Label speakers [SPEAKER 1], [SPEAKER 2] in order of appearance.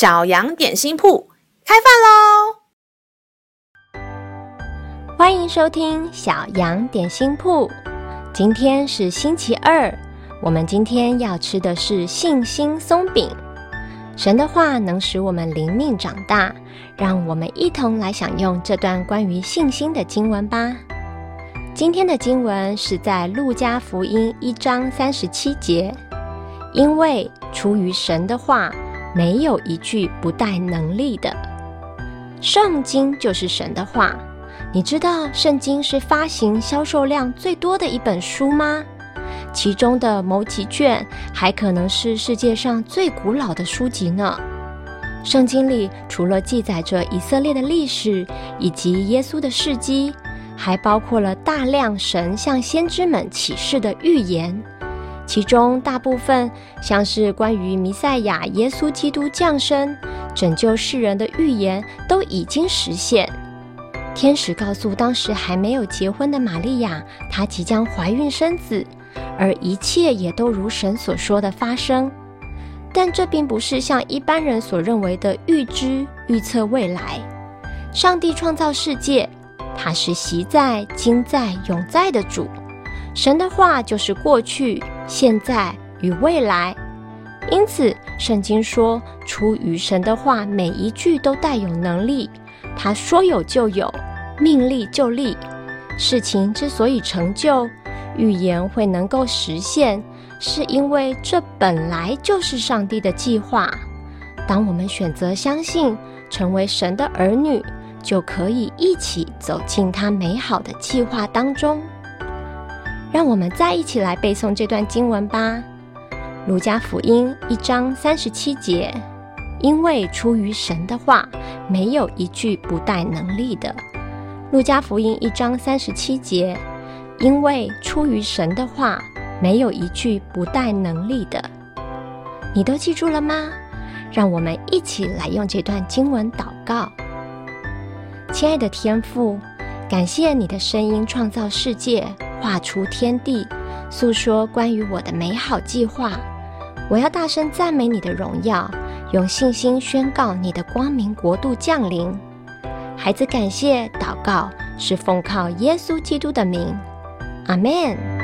[SPEAKER 1] 小羊点心铺开饭喽！
[SPEAKER 2] 欢迎收听小羊点心铺。今天是星期二，我们今天要吃的是信心松饼。神的话能使我们灵命长大，让我们一同来享用这段关于信心的经文吧。今天的经文是在路加福音一章三十七节，因为出于神的话。没有一句不带能力的。圣经就是神的话。你知道圣经是发行销售量最多的一本书吗？其中的某几卷还可能是世界上最古老的书籍呢。圣经里除了记载着以色列的历史以及耶稣的事迹，还包括了大量神向先知们启示的预言。其中大部分像是关于弥赛亚耶稣基督降生、拯救世人的预言都已经实现。天使告诉当时还没有结婚的玛利亚，她即将怀孕生子，而一切也都如神所说的发生。但这并不是像一般人所认为的预知、预测未来。上帝创造世界，他是昔在、今在、永在的主。神的话就是过去、现在与未来，因此圣经说，出于神的话，每一句都带有能力。他说有就有，命立就立。事情之所以成就，预言会能够实现，是因为这本来就是上帝的计划。当我们选择相信，成为神的儿女，就可以一起走进他美好的计划当中。让我们再一起来背诵这段经文吧，《路加福音》一章三十七节，因为出于神的话，没有一句不带能力的。《路加福音》一章三十七节，因为出于神的话，没有一句不带能力的。你都记住了吗？让我们一起来用这段经文祷告。亲爱的天父，感谢你的声音创造世界。画出天地，诉说关于我的美好计划。我要大声赞美你的荣耀，用信心宣告你的光明国度降临。孩子，感谢祷告是奉靠耶稣基督的名，阿门。